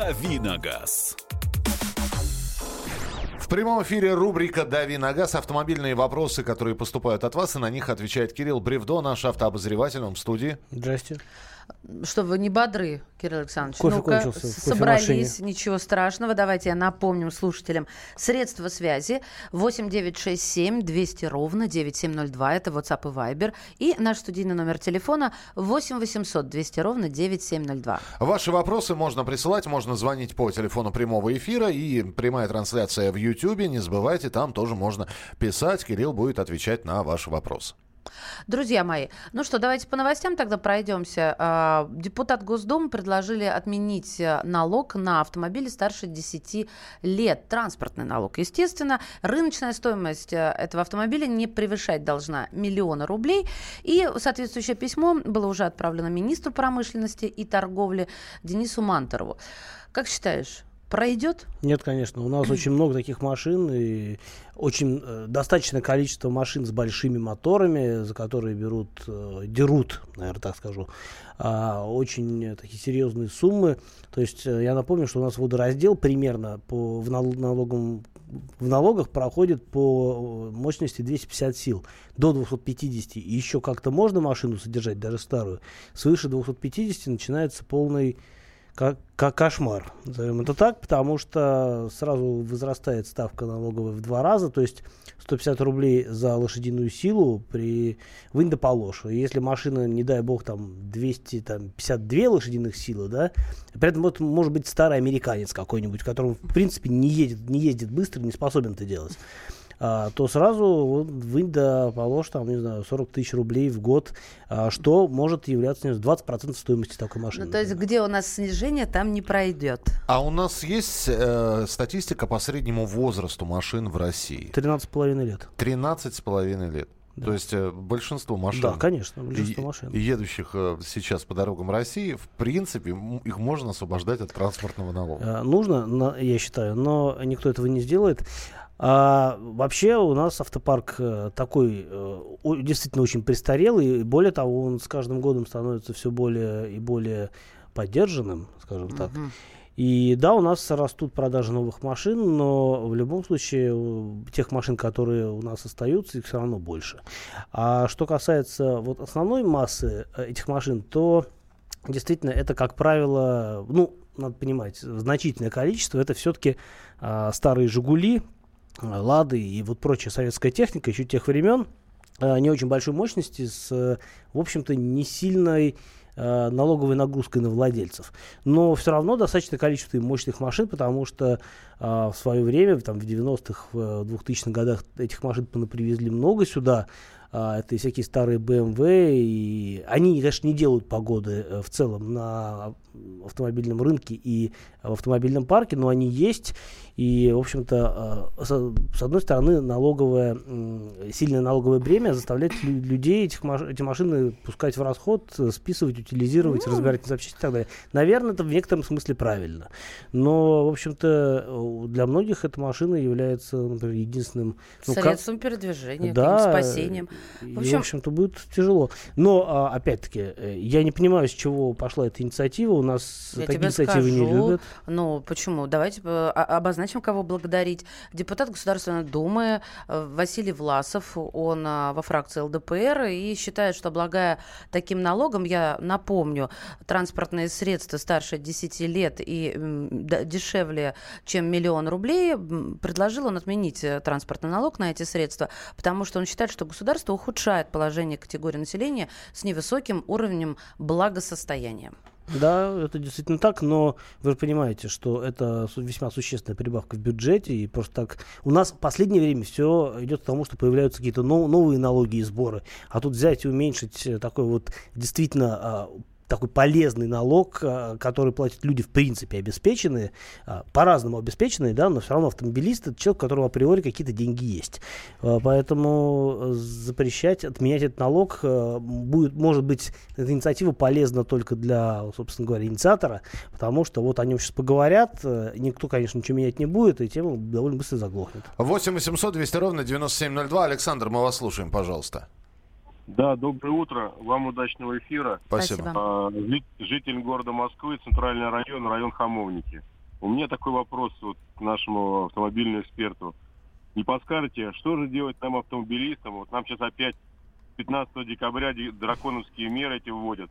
Давиногаз. В прямом эфире рубрика «Дави на газ». Автомобильные вопросы, которые поступают от вас, и на них отвечает Кирилл Бревдо, наш автообозреватель, он в студии. Здрасте. Что вы не бодры, Кирилл Александрович? Кофе Ну-ка, кончился собрались, ничего страшного. Давайте я напомним слушателям. Средства связи 8967 200 ровно 9702. Это WhatsApp и Viber. И наш студийный номер телефона 8 800 200 ровно 9702. Ваши вопросы можно присылать, можно звонить по телефону прямого эфира и прямая трансляция в YouTube. Не забывайте, там тоже можно писать. Кирилл будет отвечать на ваши вопросы. Друзья мои, ну что, давайте по новостям тогда пройдемся. А, Депутат Госдумы предложили отменить э, налог на автомобили старше 10 лет. Транспортный налог, естественно. Рыночная стоимость э, этого автомобиля не превышать должна миллиона рублей. И соответствующее письмо было уже отправлено министру промышленности и торговли Денису Манторову. Как считаешь, пройдет? Нет, конечно. У нас очень много таких машин и очень э, достаточное количество машин с большими моторами, за которые берут, э, дерут, наверное, так скажу, а, очень э, такие серьезные суммы. То есть э, я напомню, что у нас водораздел примерно по, в, нал- налогом, в налогах проходит по э, мощности 250 сил до 250. И еще как-то можно машину содержать, даже старую. Свыше 250 начинается полный ка- ка- кошмар, назовем это так, потому что сразу возрастает ставка налоговая в два раза, то есть 150 рублей за лошадиную силу при вынь да положь. Если машина, не дай бог, там 252 лошадиных силы, да, при этом вот может быть старый американец какой-нибудь, который в принципе не едет, не ездит быстро, не способен это делать а, то сразу вынь да положь там, не знаю, 40 тысяч рублей в год, а, что может являться не знаю, 20% стоимости такой машины. Ну, то есть, где у нас снижение, там не пройдет. А у нас есть э, статистика по среднему возрасту машин в России? 13,5 лет. 13,5 лет. То есть э, большинство машин, Да, конечно, большинство е- машин. едущих э, сейчас по дорогам России, в принципе, м- их можно освобождать от транспортного налога. Э, Нужно, на- я считаю, но никто этого не сделает. А, вообще у нас автопарк э, такой э, действительно очень престарелый. И более того, он с каждым годом становится все более и более поддержанным, скажем так. И да, у нас растут продажи новых машин, но в любом случае тех машин, которые у нас остаются, их все равно больше. А что касается вот основной массы э, этих машин, то действительно это, как правило, ну, надо понимать, значительное количество, это все-таки старые «Жигули», а, «Лады» и вот прочая советская техника еще тех времен, а, не очень большой мощности, с, э, в общем-то, не сильной э, налоговой нагрузкой на владельцев. Но все равно достаточное количество мощных машин, потому что а, в свое время, там, в 90-х, в 2000-х годах этих машин привезли много сюда. А, это всякие старые BMW, и они, конечно, не делают погоды э, в целом на автомобильном рынке и в автомобильном парке, но они есть. И, в общем-то, э, с одной стороны, налоговое, сильное налоговое бремя заставляет лю- людей этих, эти машины пускать в расход, э, списывать, утилизировать, разбирать на запчасти и так далее. Наверное, это в некотором смысле правильно. Но, в общем-то, для многих эта машина является, например, единственным... ну, как- Средством передвижения, да, и, В в, общем- общем-то, будет тяжело. Но, а, опять-таки, э, я не понимаю, с чего пошла эта инициатива. У нас Я такие инициативы не скажу. любят. Ну, почему? Давайте о- обозначим, кого благодарить. Депутат Государственной Думы э, Василий Власов, он э, во фракции ЛДПР и считает, что облагая таким налогом, я напомню, транспортные средства старше 10 лет и дешевле, чем миллион рублей, предложил он отменить э, транспортный налог на эти средства, потому что он считает, что государство ухудшает положение категории населения с невысоким уровнем благосостояния. Да, это действительно так, но вы же понимаете, что это весьма существенная прибавка в бюджете, и просто так... У нас в последнее время все идет к тому, что появляются какие-то нов- новые налоги и сборы, а тут взять и уменьшить э, такой вот действительно а, такой полезный налог, а, который платят люди в принципе обеспеченные, а, по-разному обеспеченные, да, но все равно автомобилист это человек, у которого априори какие-то деньги есть. А, Поэтому э, запрещать, отменять этот налог э, будет, может быть, эта инициатива полезна только для, собственно говоря, инициатора, потому что вот о нем сейчас поговорят, э, никто, конечно, ничего менять не будет, и тема довольно быстро заглохнет. 8 800 200 ровно 9702. Александр, мы вас слушаем, пожалуйста. Да, доброе утро. Вам удачного эфира. Спасибо. А, жи- Житель города Москвы, центральный район, район Хамовники. У меня такой вопрос вот к нашему автомобильному эксперту. Не подскажете, что же делать нам, автомобилистам? Вот нам сейчас опять 15 декабря драконовские меры эти вводят.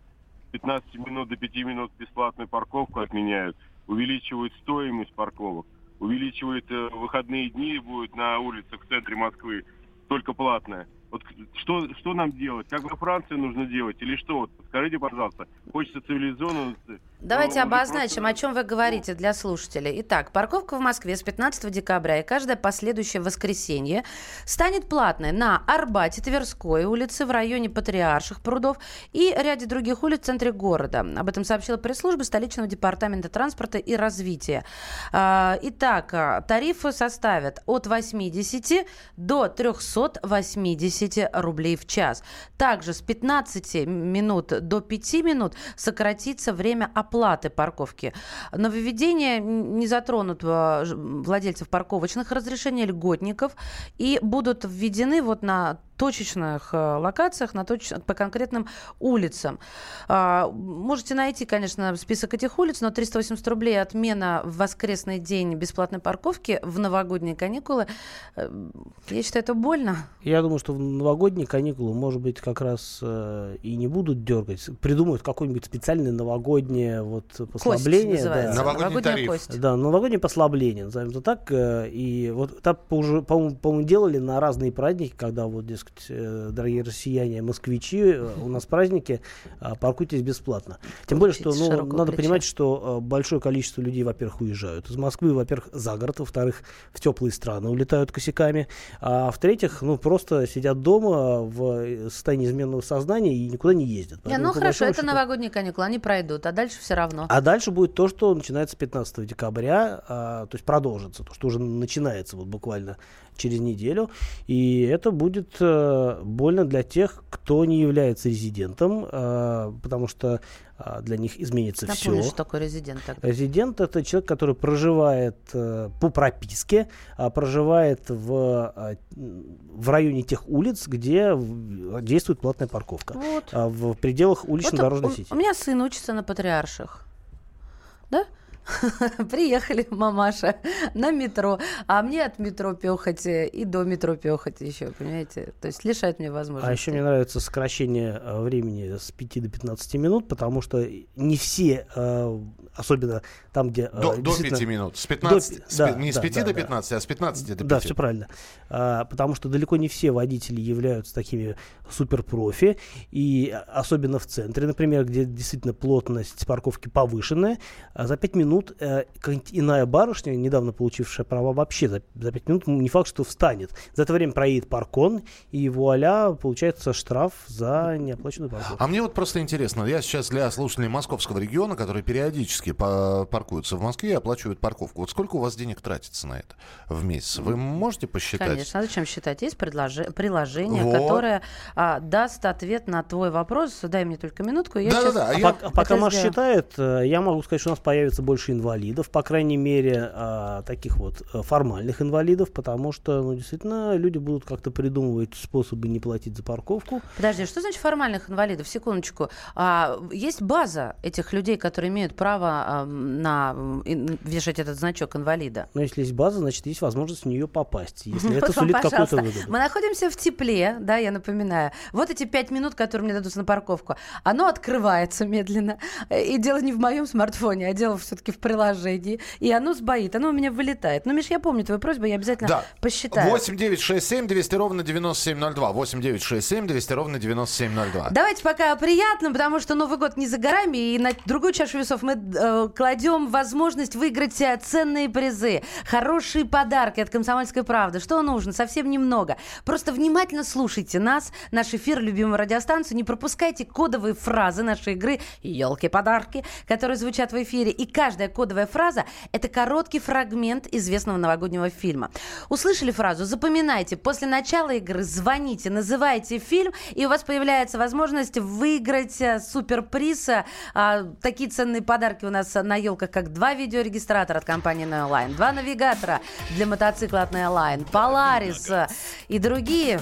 15 минут до 5 минут бесплатную парковку отменяют, увеличивают стоимость парковок, увеличивают э, выходные дни будет на улицах в центре Москвы, только платная. Вот что, что нам делать? Как во Франции нужно делать? Или что? Скажите, пожалуйста. Хочется цивилизованно Давайте обозначим, просто... о чем вы говорите для слушателей. Итак, парковка в Москве с 15 декабря и каждое последующее воскресенье станет платной на Арбате, Тверской улице, в районе Патриарших прудов и ряде других улиц в центре города. Об этом сообщила пресс-служба столичного департамента транспорта и развития. А, итак, а, тарифы составят от 80 до 380 рублей в час. Также с 15 минут до 5 минут сократится время оплаты парковки. Нововведения не затронут а, владельцев парковочных разрешений, льготников и будут введены вот на точечных э, локациях, на точ... по конкретным улицам. А, можете найти, конечно, список этих улиц, но 380 рублей отмена в воскресный день бесплатной парковки в новогодние каникулы, э, я считаю, это больно. Я думаю, что в новогодние каникулы, может быть, как раз э, и не будут дергать, придумают какое-нибудь специальное новогоднее вот послабление. да. Новогодний тариф. Кость. Да, новогоднее послабление, назовем это так. И вот так уже, по-моему, делали на разные праздники, когда вот, дескать, э, дорогие россияне, москвичи, э, у нас праздники, а, паркуйтесь бесплатно. Тем более, что ну, надо плеча. понимать, что э, большое количество людей, во-первых, уезжают из Москвы, во-первых, за город, во-вторых, в теплые страны улетают косяками, а в-третьих, ну, просто сидят дома в состоянии изменного сознания и никуда не ездят. Не, ну хорошо, это новогодние каникулы, они пройдут, а дальше все равно. А дальше будет то, что начинается 15 декабря, а, то есть продолжится, то, что уже начинается вот буквально через неделю. И это будет э, больно для тех, кто не является резидентом, э, потому что э, для них изменится Напомню, все. что такое резидент? Тогда. Резидент это человек, который проживает э, по прописке, э, проживает в, э, в районе тех улиц, где действует платная парковка. Вот. Э, в пределах улично-дорожной вот сети. У меня сын учится на патриарших. Да? Приехали, мамаша, на метро. А мне от метро пехать и до метро пехать еще, понимаете? То есть лишает мне возможности. А еще мне нравится сокращение э, времени с 5 до 15 минут, потому что не все, э, особенно там, где... Э, до, до 5 минут. С 15, до, с, да, не да, с 5 да, до 15, да. а с 15 до 5. Да, все правильно. А, потому что далеко не все водители являются такими суперпрофи, и особенно в центре, например, где действительно плотность парковки повышенная, а за 5 минут минут э, иная барышня, недавно получившая права, вообще за, за 5 минут не факт, что встанет. За это время проедет паркон, и вуаля, получается штраф за неоплаченную парковку. А мне вот просто интересно, я сейчас для слушателей московского региона, которые периодически паркуются в Москве и оплачивают парковку, вот сколько у вас денег тратится на это в месяц? Вы можете посчитать? Конечно, а зачем считать? Есть предложи- приложение, вот. которое а, даст ответ на твой вопрос. Дай мне только минутку. Я да, сейчас... да, да. А, я... а пока Маш считает, э, я могу сказать, что у нас появится больше больше инвалидов, по крайней мере, а, таких вот э, формальных инвалидов, потому что, ну, действительно, люди будут как-то придумывать способы не платить за парковку. Подожди, что значит формальных инвалидов? Секундочку. А, есть база этих людей, которые имеют право а, на вешать этот значок инвалида? Ну, если есть база, значит, есть возможность в нее попасть, если это сулит какую-то выгоду. Мы находимся в тепле, да, я напоминаю. Вот эти пять минут, которые мне дадутся на парковку, оно открывается медленно. И дело не в моем смартфоне, а дело все-таки в приложении, и оно сбоит, оно у меня вылетает. Ну, Миш, я помню твою просьбу, я обязательно да. посчитаю. 8 9 6 7 200 ровно 9702. 8 9 6 7 200 ровно 9702. Давайте пока о приятном, потому что Новый год не за горами, и на другую чашу весов мы э, кладем возможность выиграть э, ценные призы, хорошие подарки от «Комсомольской правды». Что нужно? Совсем немного. Просто внимательно слушайте нас, наш эфир, любимую радиостанцию, не пропускайте кодовые фразы нашей игры «Елки-подарки», которые звучат в эфире, и каждая кодовая фраза – это короткий фрагмент известного новогоднего фильма. Услышали фразу? Запоминайте. После начала игры звоните, называйте фильм, и у вас появляется возможность выиграть э, суперприз. А, такие ценные подарки у нас на елках, как два видеорегистратора от компании Neoline, два навигатора для мотоцикла от Neoline, Polaris и другие.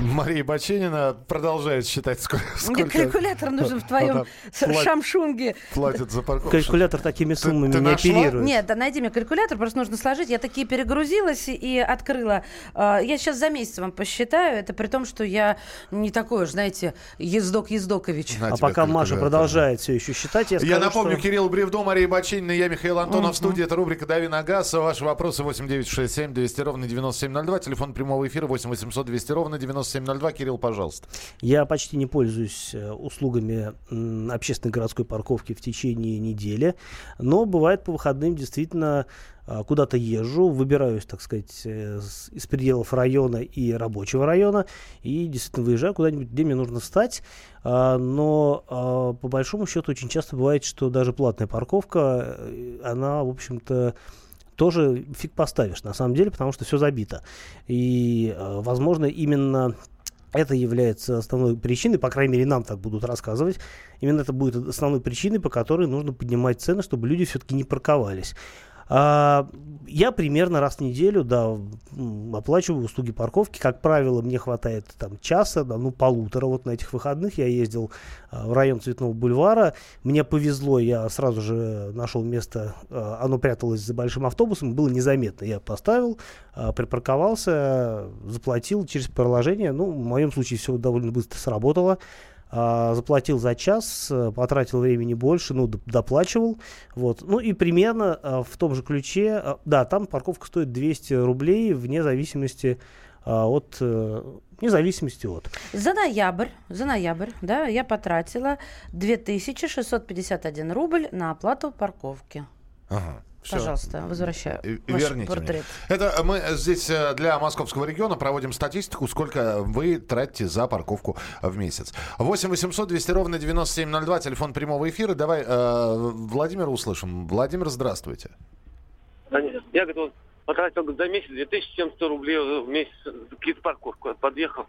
Мария Баченина продолжает считать, сколько... Мне сколько калькулятор нужен в твоем шамшунге. платит за парковку. Калькулятор такими Ты- суммами ты не нашла? оперирует. Нет, да найди мне калькулятор, просто нужно сложить. Я такие перегрузилась и открыла. А, Я сейчас за месяц вам посчитаю. Это при том, что я не такой уж, знаете, ездок Ездокович. На А пока Маша продолжает все еще считать, я, Я скажу, напомню, что- Кирилл Бревдо, Мария Бачинина, я Михаил Антонов в студии. Это рубрика «Дави на газ». Ваши вопросы 8967 200 ровно 9702. Телефон прямого эфира 8 800 200 ровно 9702. Кирилл, пожалуйста. Я почти не пользуюсь э, услугами общественной городской парковки в течение недели, но бывает по выходным действительно а, куда-то езжу, выбираюсь, так сказать, э, из пределов района и рабочего района, и действительно выезжаю куда-нибудь, где мне нужно встать. А, Но а, по большому счету очень часто бывает, что даже платная парковка, э, она, в общем-то, тоже фиг поставишь, на самом деле, потому что все забито. И, э, возможно, именно это является основной причиной, по крайней мере, нам так будут рассказывать. Именно это будет основной причиной, по которой нужно поднимать цены, чтобы люди все-таки не парковались. А, я примерно раз в неделю, да, оплачиваю услуги парковки. Как правило, мне хватает там часа, да, ну полутора. Вот на этих выходных я ездил а, в район Цветного бульвара. Мне повезло, я сразу же нашел место. а, оно пряталось за большим автобусом, было незаметно. Я поставил, а, припарковался, заплатил через приложение. Ну, в моем случае все довольно быстро сработало. А, заплатил за час, э, потратил времени больше, ну, доплачивал. Вот. Ну и примерно а, в том же ключе, а, да, там парковка стоит 200 рублей вне зависимости от, э, вне зависимости от. За ноябрь, за ноябрь, да, я потратила 2651 рубль на оплату парковки. Ага. Пожалуйста, возвращаю. Верните мне. портрет. Это мы здесь э, для московского региона проводим статистику, сколько вы тратите за парковку в месяц. 8 800 200 ровно 9702, телефон прямого эфира. Давай э, Владимира услышим. Владимир, здравствуйте. Я, говорит, вот потратил за месяц 2700 рублей в месяц за парковку. Подъехал.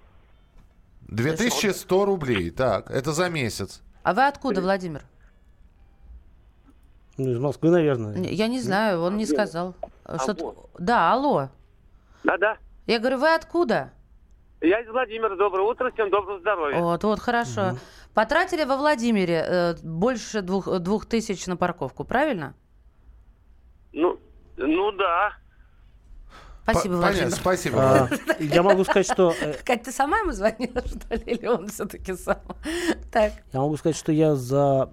2100 рублей, так, это за месяц. А вы откуда, Владимир? Ну, из Москвы, наверное. Я не знаю, он не сказал. Что Алло. Да, алло. Да-да. Я говорю, вы откуда? Я из Владимира. Доброе утро, всем доброго здоровья. Вот, вот, хорошо. Потратили во Владимире э, больше двух, двух тысяч на парковку, правильно? Ну, ну да. Спасибо, П- Владимир. Понятно, спасибо. А, я могу сказать, что э, Кать, ты сама ему звонила, что ли, или он все-таки сам? Так. я могу сказать, что я за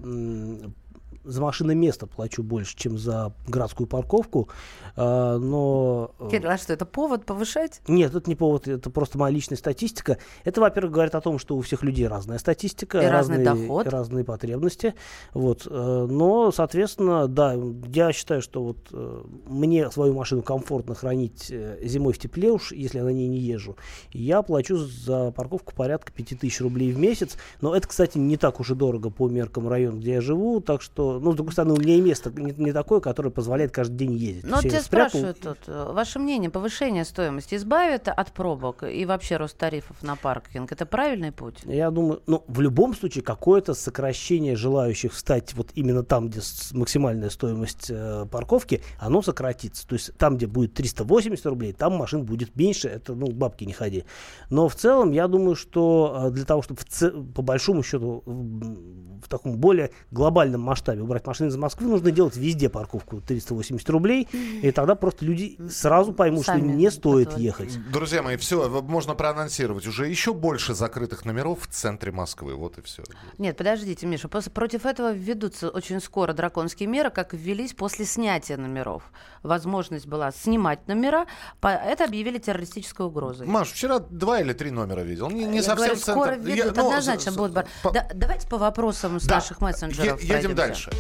за машинное место плачу больше, чем за городскую парковку, А, но э, Кирилл, а что, это повод повышать? Нет, это не повод, это просто моя личная статистика. Это, во-первых, говорит о том, что у всех людей разная статистика, И разный разные, доход. и разные потребности. Вот. э, Но, соответственно, да, я считаю, что вот э, мне свою машину комфортно хранить зимой в тепле уж, если я на ней не езжу. Я плачу за парковку порядка 5000 рублей в месяц. Но это, кстати, не так уж и дорого по меркам района, где я живу. Так что, ну, с другой стороны, у меня и место не, не такое, которое позволяет каждый день ездить. Ну, тебя спрятал спрашивают тут, э, ваше мнение, повышение стоимости избавит от пробок и вообще рост тарифов на паркинг? Это правильный путь? Я думаю, ну, в любом случае, какое-то сокращение желающих встать вот именно там, где максимальная стоимость э, парковки, оно сократится. То есть там, где будет 380 рублей, там машин будет меньше, это, ну, бабки не ходи. Но в целом, я думаю, что э, для того, чтобы в це- по большому счету в, в таком более глобальном масштабе убрать машины из Москвы, нужно делать везде парковку 380 рублей, и тогда просто люди сразу поймут, что Сами не стоит отводят. ехать. Друзья мои, все, можно проанонсировать. Уже еще больше закрытых номеров в центре Москвы. Вот и все. Нет, подождите, Миша, пос- против этого введутся очень скоро драконские меры, как ввелись после снятия номеров. Возможность была снимать номера, по- это объявили террористической угрозой. Маш, вчера два или три номера видел. Не, не Я совсем говорю, центр. скоро Я- введут, ну, однозначно с- будут. по- Да, давайте по вопросам с Да. наших мессенджеров Е- Едем пройдемся. дальше.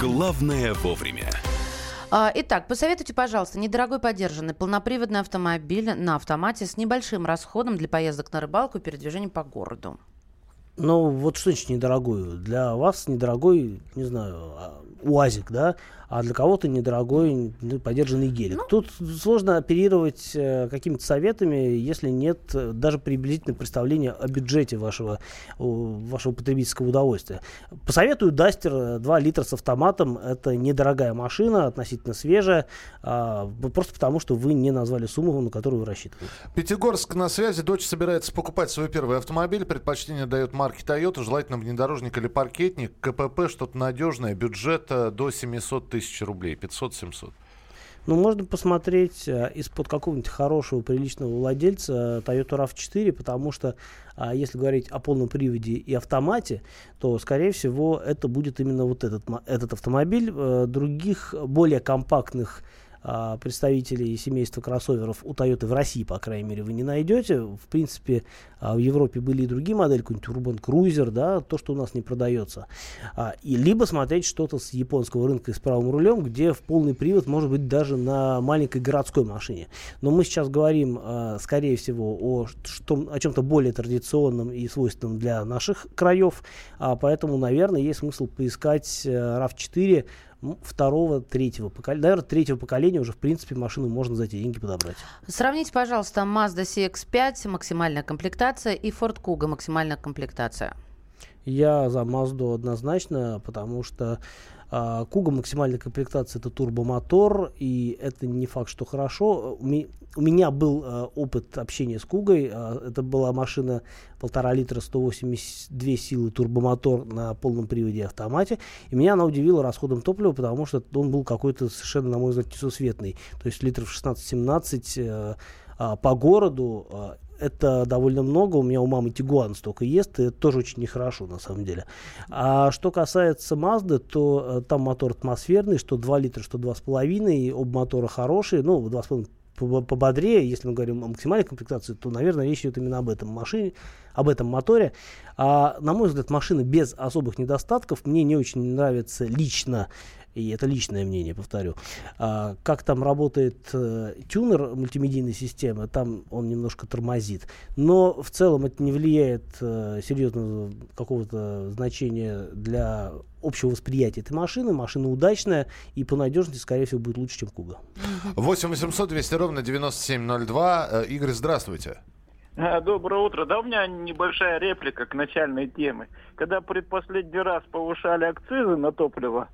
Главное вовремя. А, Итак, посоветуйте, пожалуйста, недорогой подержанный полноприводный автомобиль на автомате с небольшим расходом для поездок на рыбалку и передвижения по городу. Ну, вот что значит недорогую? Для вас недорогой, не знаю, а, УАЗик, да, а для кого-то недорогой ну, поддержанный гелик. Ну, Тут сложно оперировать э, какими-то советами, если нет э, даже приблизительного представления о бюджете вашего, вашего потребительского удовольствия. Посоветую Дастер 2 литра с автоматом. Это недорогая машина, относительно свежая, э, просто потому, что вы не назвали сумму, на которую вы рассчитываете. Пятигорск на связи. Дочь собирается покупать свой первый автомобиль. Предпочтение дает марки Toyota, желательно внедорожник или паркетник. КПП что-то надежное, бюджет до 700 тысяч рублей, 500-700. Ну, можно посмотреть э, из-под какого-нибудь хорошего, приличного владельца Toyota RAV4, потому что, а, если говорить о полном приводе и автомате, то, скорее всего, это будет именно вот этот, этот автомобиль. Э, других, более компактных а, представителей семейства кроссоверов у Toyota в России, по крайней мере, вы не найдете. В принципе, а, в Европе были и другие модели, какой-нибудь Urban Cruiser, да, то, что у нас не продается. А, и либо смотреть что-то с японского рынка с правым рулем, где в полный привод может быть даже на маленькой городской машине. Но мы сейчас говорим, скорее всего, о, о чем-то более традиционном и свойственном для наших краев, поэтому, наверное, есть смысл поискать э, RAV4 ну, второго, третьего поколения. Наверное, третьего поколения уже, в принципе, машину можно за эти деньги подобрать. Сравните, пожалуйста, Mazda CX-5, максимальная комплектация, и Ford Kuga, максимальная комплектация. Я за Mazda однозначно, потому что а, Куга максимальная комплектация это турбомотор, и это не факт, что хорошо. У меня был а, опыт общения с Кугой. А, это была машина полтора литра, 182 силы турбомотор на полном приводе автомате. И меня она удивила расходом топлива, потому что он был какой-то совершенно, на мой взгляд, несусветный. То есть литров 16-17 по городу это довольно много. У меня у мамы Тигуан столько ест, и это тоже очень нехорошо на самом деле. А что касается Mazda, то э, там мотор атмосферный, что 2 литра, что 2,5, оба мотора хорошие, ну, 2,5 пободрее, если мы говорим о максимальной комплектации, то, наверное, речь идет именно об этом машине, об этом моторе. А, на мой взгляд, машина без особых недостатков. Мне не очень нравится лично и это личное мнение, повторю, а, как там работает э, тюнер мультимедийной системы, там он немножко тормозит. Но в целом это не влияет э, серьезного какого-то значения для общего восприятия этой машины. Машина удачная и по надежности, скорее всего, будет лучше, чем Куга. 8 800 200 ровно 9702. Э, Игорь, здравствуйте. Доброе утро. Да, у меня небольшая реплика к начальной теме. Когда предпоследний раз повышали акцизы на топливо,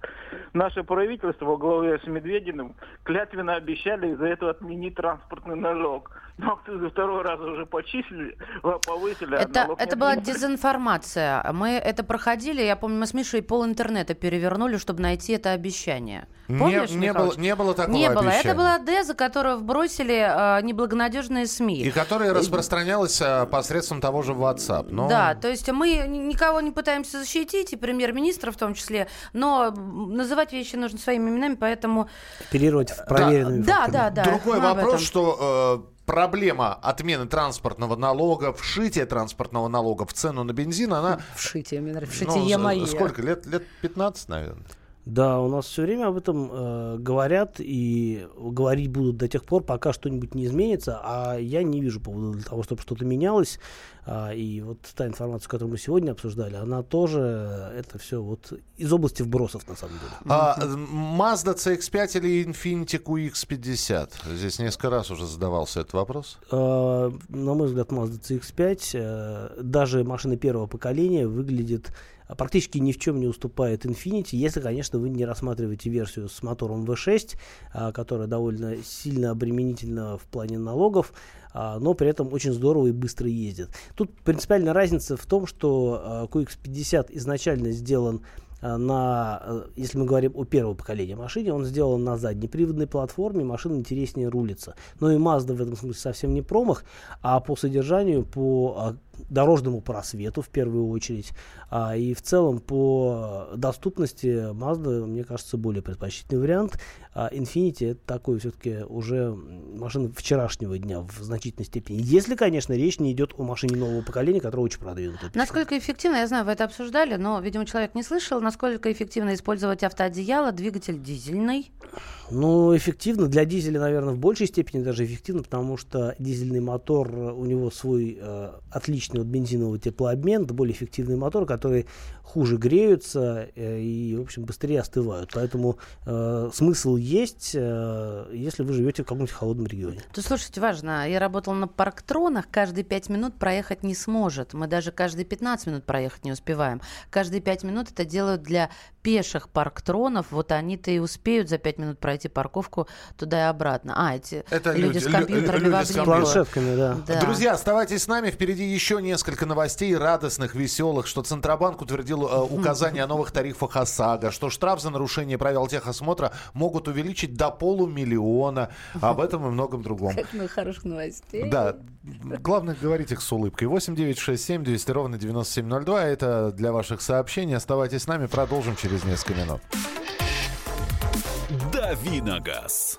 наше правительство во главе с Медвединым клятвенно обещали из-за этого отменить транспортный налог. Но акцизы второй раз уже почислили, повысили. А это, это была дезинформация. Мы это проходили, я помню, мы с Мишей пол интернета перевернули, чтобы найти это обещание. Помнишь, не, не, было, не было такого Не было. Это была деза, которую вбросили э, неблагонадежные СМИ. И которая распространялась э, посредством того же WhatsApp. Но... Да, то есть мы никого не пытаемся защитить, и премьер-министра в том числе, но называть вещи нужно своими именами, поэтому... Оперировать в проверенными да, да, да, да. Другой вопрос, что... Э, проблема отмены транспортного налога, вшития транспортного налога в цену на бензин, она... Вшитие, мне нравится. Вшитие ну, мое. Сколько? Лет, лет 15, наверное? Да, у нас все время об этом э, говорят и говорить будут до тех пор, пока что-нибудь не изменится, а я не вижу повода для того, чтобы что-то менялось. А, и вот та информация, которую мы сегодня обсуждали, она тоже, э, это все вот из области вбросов, на самом деле. А, Mazda CX-5 или Infiniti QX50? Здесь несколько раз уже задавался этот вопрос. А, на мой взгляд, Mazda CX-5, э, даже машина первого поколения, выглядит практически ни в чем не уступает Infiniti, если, конечно, вы не рассматриваете версию с мотором V6, а, которая довольно сильно обременительна в плане налогов, а, но при этом очень здорово и быстро ездит. Тут принципиальная разница в том, что QX50 изначально сделан на, если мы говорим о первого поколения машине, он сделан на заднеприводной платформе, машина интереснее рулится. Но и Mazda в этом смысле совсем не промах, а по содержанию, по дорожному просвету в первую очередь, а, и в целом по доступности Mazda, мне кажется, более предпочтительный вариант. А Infiniti это такой все-таки уже машина вчерашнего дня в значительной степени. Если, конечно, речь не идет о машине нового поколения, которая очень продвинута. Насколько эффективно, я знаю, вы это обсуждали, но, видимо, человек не слышал, насколько эффективно использовать автоодеяло, двигатель дизельный? Ну, эффективно. Для дизеля, наверное, в большей степени даже эффективно, потому что дизельный мотор, у него свой э, отличный первичный вот бензиновый теплообмен, это более эффективные моторы, которые хуже греются э, и, в общем, быстрее остывают. Поэтому э, смысл есть, э, если вы живете в каком-нибудь холодном регионе. То слушайте, важно, я работала на парктронах, каждые 5 минут проехать не сможет. Мы даже каждые 15 минут проехать не успеваем. Каждые 5 минут это делают для пеших парктронов. Вот они-то и успеют за 5 минут пройти парковку туда и обратно. А, эти Это люди, люди- с компьютерами люди в с. Планшетками, да. Да. Друзья, оставайтесь с нами. Впереди еще несколько новостей радостных, веселых, что Центробанк утвердил э, указание о новых тарифах ОСАГО, что штраф за нарушение правил техосмотра могут увеличить до полумиллиона. Об этом и многом другом. Как много хороших новостей. Да, главное говорить их с улыбкой. 8 9 6 7 200 ровно 9702. Это для ваших сообщений. Оставайтесь с нами, продолжим через несколько минут. Давиногаз.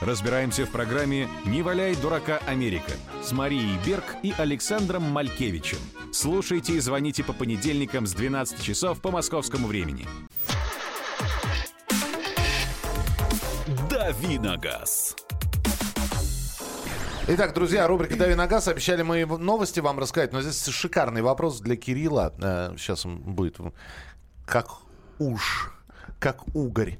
Разбираемся в программе «Не валяй дурака Америка» с Марией Берг и Александром Малькевичем. Слушайте и звоните по понедельникам с 12 часов по московскому времени. Давиногаз. Итак, друзья, рубрика «Дави на газ». Обещали мы новости вам рассказать, но здесь шикарный вопрос для Кирилла. Э, Сейчас он будет как уж, как угорь.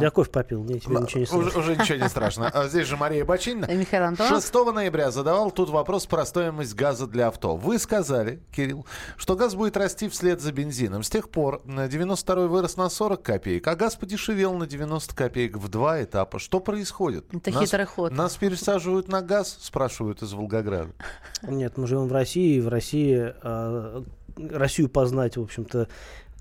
Я кофе попил, мне тебе ничего не уже, слышно. уже ничего не страшно. А Здесь же Мария Бочинина. И Михаил Антонов. 6 ноября задавал тут вопрос про стоимость газа для авто. Вы сказали, Кирилл, что газ будет расти вслед за бензином. С тех пор на 92 вырос на 40 копеек, а газ подешевел на 90 копеек в два этапа. Что происходит? Это Нас- хитрый ход. Нас пересаживают на газ, спрашивают из Волгограда. Нет, мы живем в России, и в России э, Россию познать, в общем-то,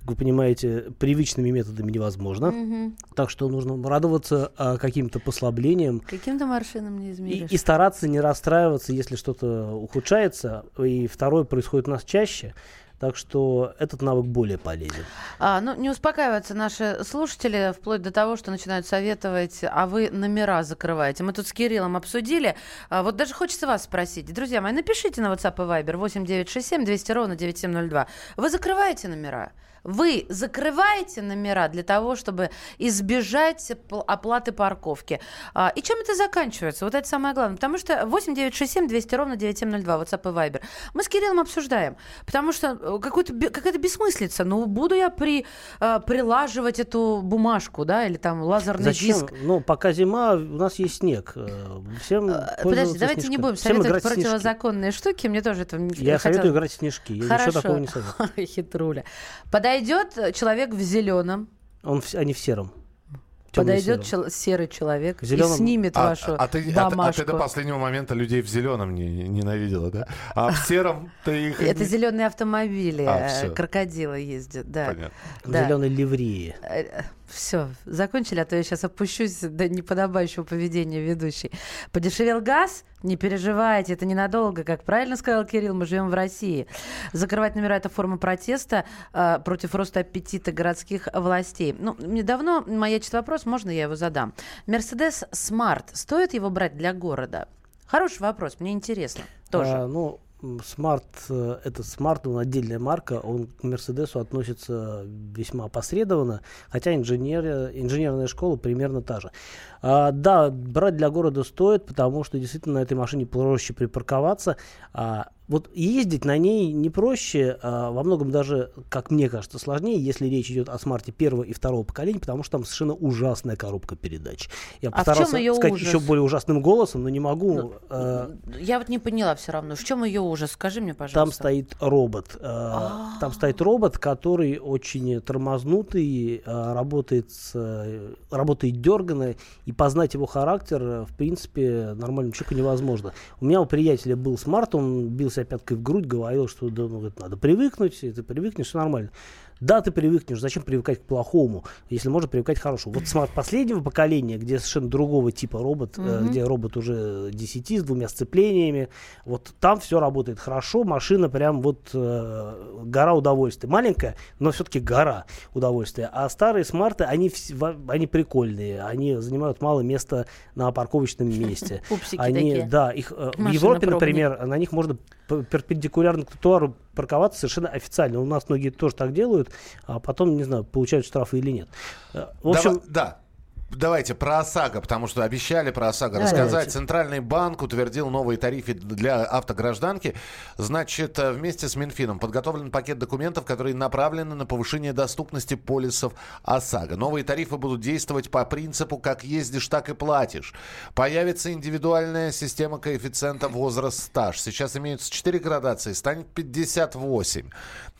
как вы понимаете, привычными методами невозможно. Так что нужно радоваться э, каким-то послаблениям Каким-то маршином не и, измеришь. и стараться не расстраиваться, если что-то ухудшается. И второе происходит у нас чаще. Так что этот навык более полезен. А, ну, не успокаиваются наши слушатели, вплоть до того, что начинают советовать, а вы номера закрываете. Мы тут с Кириллом обсудили. А, вот даже хочется вас спросить. Друзья мои, напишите на WhatsApp и Viber 8967 200 ровно 9702. Вы закрываете номера? Вы закрываете номера для того, чтобы избежать пл- оплаты парковки. А, и чем это заканчивается? Вот это самое главное. Потому что 8967 200 ровно 9702, WhatsApp и Viber. Мы с Кириллом обсуждаем. Потому что э, какая-то бессмыслица. Ну, буду я при, э, прилаживать эту бумажку, да, или там лазерный Зачем? диск. Ну, пока зима, у нас есть снег. Э, Всем Подожди, пользоваться давайте не снежками. будем Всем советовать в снежки. противозаконные штуки. Мне тоже это не Я хотелось- советую играть в снежки. Я Хорошо. ничего такого не советую. Хитруля. Подойдет человек в зеленом, Он, в- они в сером. Подойдет чел- серый человек и Зелёном- снимет А, вашу а ты, а, ты- а бумажку. ты до последнего момента людей в зеленом не, ненавидела, да? А в сером ты их... Это не- зеленые автомобили, А, э, всё. крокодилы ездят, да. Понятно. В Да. зеленой ливрее. Все, закончили, а то я сейчас опущусь до неподобающего поведения ведущей. Подешевел газ? Не переживайте, это ненадолго. Как правильно сказал Кирилл, мы живем в России. Закрывать номера – это форма протеста э, против роста аппетита городских властей. Ну, мне давно маячит вопрос, можно я его задам? Мерседес Смарт, стоит его брать для города? Хороший вопрос, мне интересно тоже. А, ну, Smart, э, это Smart, он отдельная марка, он к Мерседесу относится весьма опосредованно, хотя инженер, инженерная школа примерно та же. А, да, брать для города стоит, потому что действительно на этой машине проще припарковаться. А, вот ездить на ней не проще, а, во многом даже, как мне кажется, сложнее, если речь идет о смарте первого и второго поколения, потому что там совершенно ужасная коробка передач. Я А в чем постарался её сказать ужас? еще более ужасным голосом, но не могу. э, Я вот не поняла все равно. В чем ее ужас? Скажи мне, пожалуйста. Там стоит робот. э, Там стоит робот, который очень тормознутый, э, работает, с, э, работает дерганно, и познать его характер, э, в принципе, нормальному человеку невозможно. У меня у приятеля был смарт, он бился пяткой в грудь, говорил, что да, ну, это надо привыкнуть, и ты привыкнешь, нормально. Да, ты привыкнешь, зачем привыкать к плохому, если можно привыкать к хорошему. Вот смарт последнего поколения, где совершенно другого типа робот, э, Мгм. где робот уже 10 с двумя сцеплениями, вот там все работает хорошо, машина прям вот э, гора удовольствия. Маленькая, но все-таки гора удовольствия. А старые смарты, они, они прикольные, они занимают мало места на парковочном месте. Пупсики Они, такие. да, их э, в Европе, например, на них можно перпендикулярно к тротуару парковаться совершенно официально. У нас многие тоже так делают, а потом, не знаю, получают штрафы или нет. Э, В общем, Дава- да. Давайте про ОСАГО, потому что обещали про ОСАГО Давайте. рассказать. Центральный банк утвердил новые тарифы для автогражданки. Значит, э, вместе с Минфином подготовлен пакет документов, которые направлены на повышение доступности полисов ОСАГО. Новые тарифы будут действовать по принципу «как ездишь, так и платишь». Появится индивидуальная система коэффициента возраст-стаж. Сейчас имеются 4 градации, станет 58.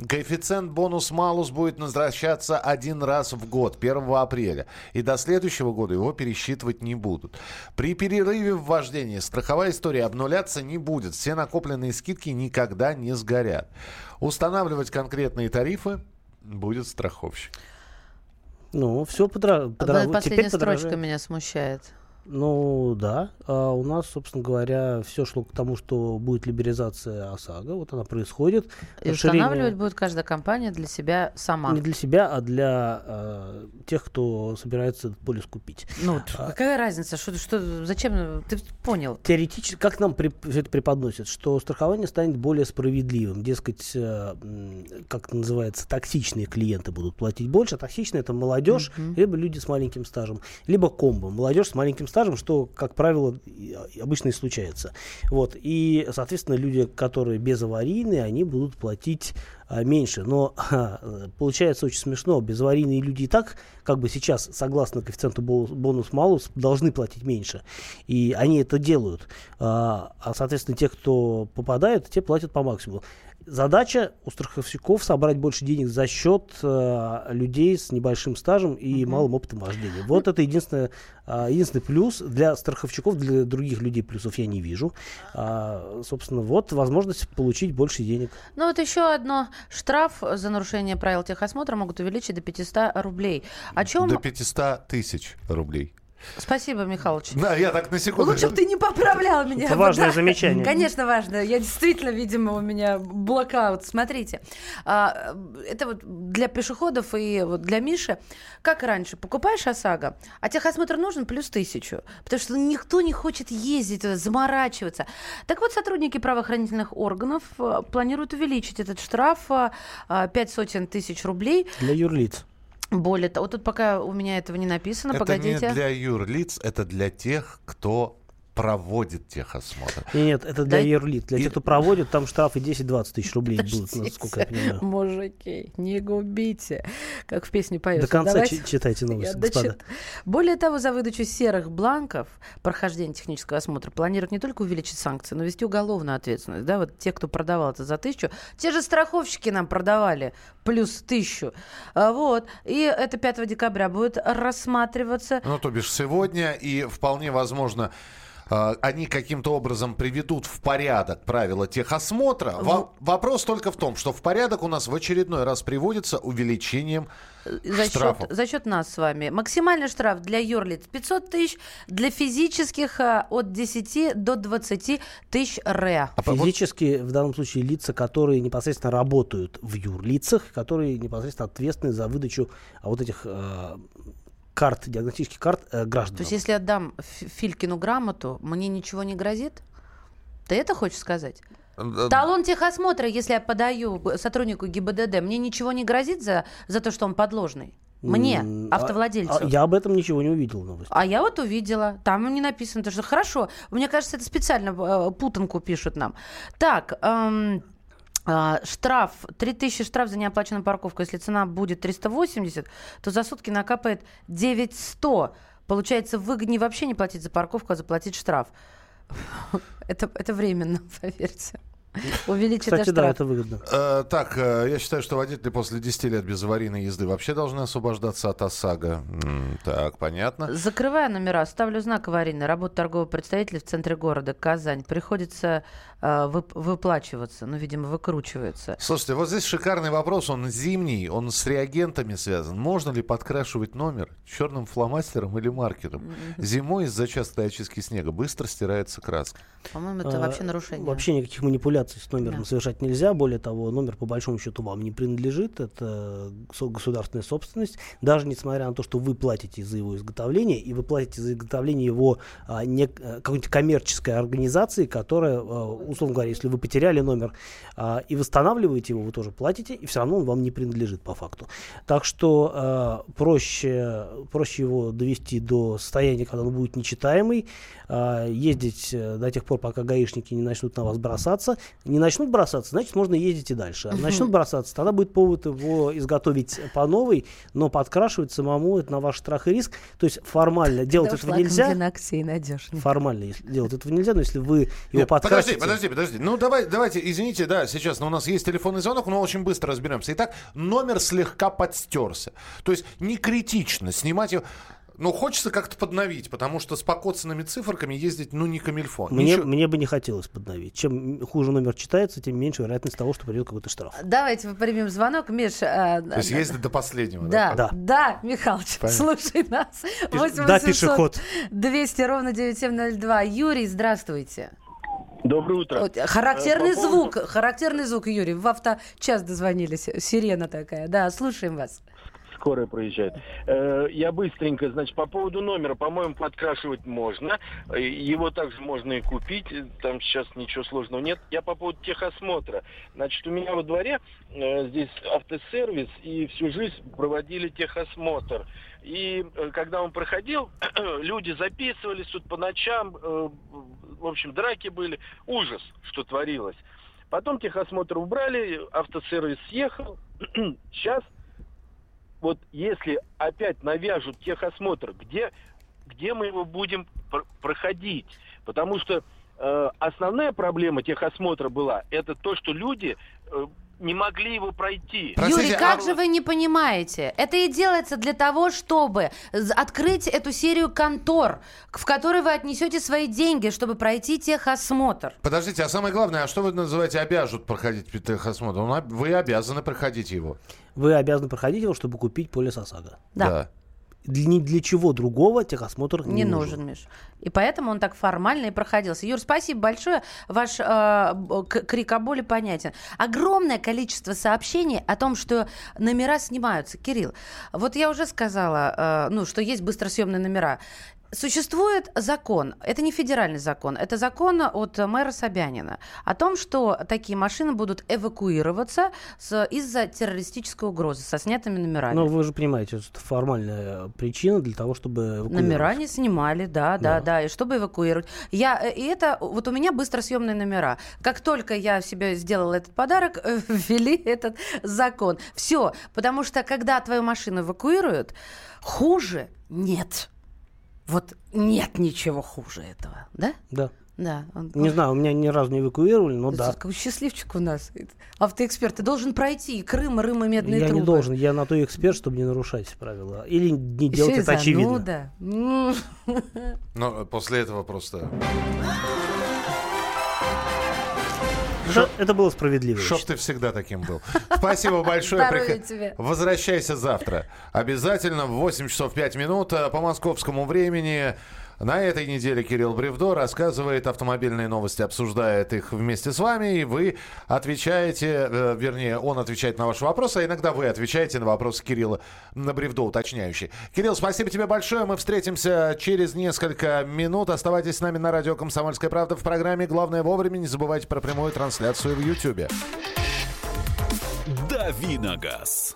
Коэффициент бонус-малус будет возвращаться один раз в год, 1 апреля. И до следующего года его пересчитывать не будут. При перерыве в вождении страховая история обнуляться не будет. Все накопленные скидки никогда не сгорят. Устанавливать конкретные тарифы будет страховщик. ну, все подра... подра- теперь Последняя строчка подорожает. меня смущает. Ну, да. А у нас, собственно говоря, все шло к тому, что будет либерализация ОСАГО. Вот она происходит. И Расширение- устанавливать будет каждая компания для себя сама. Не для себя, а для э, тех, кто собирается этот полис купить. Ну, А- какая разница? Что, что, зачем? Ты понял? Теоретически, как нам при- всё это преподносят, что страхование станет более справедливым. Дескать, э, как это называется, токсичные клиенты будут платить больше. А токсичные это молодежь, либо люди с маленьким стажем, либо комбо. Молодежь с маленьким стажем, что, как правило, и обычно и случается. Вот. И, соответственно, люди, которые безаварийные, они будут платить а, меньше. Но э, получается очень смешно. Безаварийные люди и так, как бы сейчас, согласно коэффициенту бо- бонус-малус, должны платить меньше. И они это делают. А, а, соответственно, те, кто попадают, те платят по максимуму. Задача у страховщиков собрать больше денег за счет э, людей с небольшим стажем и малым опытом вождения. Вот это единственное, а, единственный плюс для страховщиков, для других людей плюсов я не вижу. А, собственно, вот возможность получить больше денег. Ну вот еще одно. Штраф за нарушение правил техосмотра могут увеличить до 500 рублей. О чем... До 500 тысяч рублей. Спасибо, Михалыч. Да, я так на секунду... Лучше бы ты не поправлял меня. Это важное Да. замечание. Конечно, важно. Я действительно, видимо, у меня блокаут. Смотрите, а, это вот для пешеходов и вот для Миши. Как раньше, покупаешь ОСАГО, а техосмотр нужен плюс тысячу, потому что никто не хочет ездить, туда, заморачиваться. Так вот, сотрудники правоохранительных органов а, планируют увеличить этот штраф а, а, пять сотен тысяч рублей. Для юрлиц. Более того, вот тут пока у меня этого не написано, Это погодите. не для юрлиц, это для тех, кто проводит техосмотр. Нет, это для Да- юрлиц. Для И- тех, кто проводит, там штрафы 10-20 тысяч рублей будут, насколько я понимаю. Мужики, не губите, как в песне поется. До конца Давайте- чи- читайте Я новости, дочит- господа. Более того, за выдачу серых бланков прохождения технического осмотра планируют не только увеличить санкции, но и ввести уголовную ответственность. Да, вот те, кто продавал это за тысячу, те же страховщики нам продавали плюс тысячу. А, Вот. И это 5 декабря будет рассматриваться. Ну, то бишь сегодня, и вполне возможно, они каким-то образом приведут в порядок правила техосмотра. Во- вопрос только в том, что в порядок у нас в очередной раз приводится увеличением за счет, штрафов. за счет нас с вами. Максимальный штраф для юрлиц 500 тысяч, для физических а, от 10 до 20 тысяч ре. А вот- Физически, в данном случае, лица, которые непосредственно работают в юрлицах, которые непосредственно ответственны за выдачу а, вот этих э, карт, диагностических карт э, гражданам. То есть, если отдам Филькину грамоту, мне ничего не грозит? Ты это хочешь сказать? Талон техосмотра, если я подаю сотруднику ГИБДД, мне ничего не грозит за, за то, что он подложный? Мне, а- автовладельцу. а я об этом ничего не увидел в новости. А я вот увидела, там не написано, то что хорошо. Мне кажется, это специально э, путанку пишут нам. Так, эм, а, штраф, 3000 штраф за неоплаченную парковку. Если цена будет 380, то за сутки накапает 9100. Получается, выгоднее вообще не платить за парковку, а заплатить штраф. Это, это временно, поверьте. Увеличит Кстати, да, штраф. это выгодно. Э, так, э, я считаю, что водители после 10 лет без аварийной езды вообще должны освобождаться от ОСАГО. М, так, понятно. Закрывая номера, ставлю знак аварийный. Работа торгового представителя в центре города Казань. Приходится выплачиваться, ну, видимо, выкручивается. Слушайте, вот здесь шикарный вопрос. Он зимний, он с реагентами связан. Можно ли подкрашивать номер черным фломастером или маркером? Зимой из-за частой очистки снега быстро стирается краска. По-моему, это А, вообще нарушение. Вообще никаких манипуляций с номером Да. совершать нельзя. Более того, номер по большому счету вам не принадлежит. Это государственная собственность. Даже несмотря на то, что вы платите за его изготовление, и вы платите за изготовление его а, не, а, какой-нибудь коммерческой организации, которая, а, условно говоря, если вы потеряли номер а, и восстанавливаете его, вы тоже платите, и все равно он вам не принадлежит по факту. Так что а, проще, проще его довести до состояния, когда он будет нечитаемый, а, ездить э, до тех пор, пока гаишники не начнут на вас бросаться. Не начнут бросаться, значит, можно ездить и дальше. А начнут бросаться, тогда будет повод его изготовить по новой, но подкрашивать самому это на ваш страх и риск. То есть формально делать этого нельзя. Формально если делать этого нельзя, но если вы его Нет, подкрасите... подожди, подожди, подожди. Ну, давай, давайте, извините, да, сейчас но у нас есть телефонный звонок, но очень быстро разберемся. Итак, номер слегка подстерся. То есть не критично снимать его. Ну, хочется как-то подновить, потому что с покоцанными циферками ездить, ну, не камильфон. Мне, Ничего- мне бы не хотелось подновить. Чем хуже номер читается, тем меньше вероятность того, что придет какой-то штраф. Давайте примем звонок. Миш, а, То есть ездить до последнего, Да, Да. да, Михалыч, Понятно. слушай нас. Пиш- 8 да, 800 пешеход. 200 ровно 9702. Юрий, здравствуйте. Доброе утро. Характерный Э, по поводу- звук, характерный звук, Юрий. В авточас дозвонились. Сирена такая. Да, слушаем вас. Скорая проезжает. Э, Я быстренько, значит, по поводу номера, по-моему, подкрашивать можно. Э, Его также можно и купить, э, там сейчас ничего сложного нет. Я по поводу техосмотра. Значит, у меня во дворе здесь автосервис, и всю жизнь проводили техосмотр. И когда он проходил, люди записывались тут по ночам, в общем, драки были. Ужас, что творилось. Потом техосмотр убрали, автосервис съехал. Сейчас вот если опять навяжут техосмотр, где, где мы его будем пр- проходить? Потому что э, основная проблема техосмотра была, это то, что люди э, не могли его пройти. Простите, Юрий, как а- же вы не понимаете? Это и делается для того, чтобы открыть эту серию контор, в которой вы отнесете свои деньги, чтобы пройти техосмотр. Подождите, а самое главное, а что вы называете обяжут проходить техосмотр? Вы обязаны проходить его. Вы обязаны проходить его, чтобы купить полис ОСАГО. Да. Для, ни для чего другого техосмотр не, Не нужен, Миш. И поэтому он так формально и проходился. Юр, спасибо большое. Ваш э, крик о боли понятен. Огромное количество сообщений о том, что номера снимаются. Кирилл, вот я уже сказала, э, ну, что есть быстросъемные номера. Существует закон, это не федеральный закон, это закон от мэра Собянина о том, что такие машины будут эвакуироваться с- из-за террористической угрозы со снятыми номерами. Но вы же понимаете, что это формальная причина для того, чтобы. Номера не снимали, да, да, Да. да, и чтобы эвакуировать. Я, э, и это, вот у меня быстросъемные номера. Как только я себе сделала этот подарок, э, ввели этот закон. Все, потому что когда твою машину эвакуируют, хуже нет. Вот нет ничего хуже этого, да? Да. Да. он- Не знаю, у меня ни разу не эвакуировали, но да. Какой счастливчик у нас. Автоэксперт. Ты должен пройти и Крым, и Рым, и медные Я трубы. не должен, я на то и эксперт, чтобы не нарушать правила. Или не Ещё делать это очевидно. зануда. Но после этого просто... Это, это было справедливо. Чтоб ты всегда таким был. Спасибо большое. Приход- тебе. Возвращайся завтра. Обязательно в 8 часов 5 минут э, по московскому времени. На этой неделе Кирилл Бревдо рассказывает автомобильные новости, обсуждает их вместе с вами, и вы отвечаете, э, вернее, он отвечает на ваши вопросы, а иногда вы отвечаете на вопросы Кирилла на Бревдо уточняющие. Кирилл, спасибо тебе большое. Мы встретимся через несколько минут. Оставайтесь с нами на радио «Комсомольская правда» в программе «Главное вовремя». Не забывайте про прямую трансляцию в Ютьюбе. Давиногаз.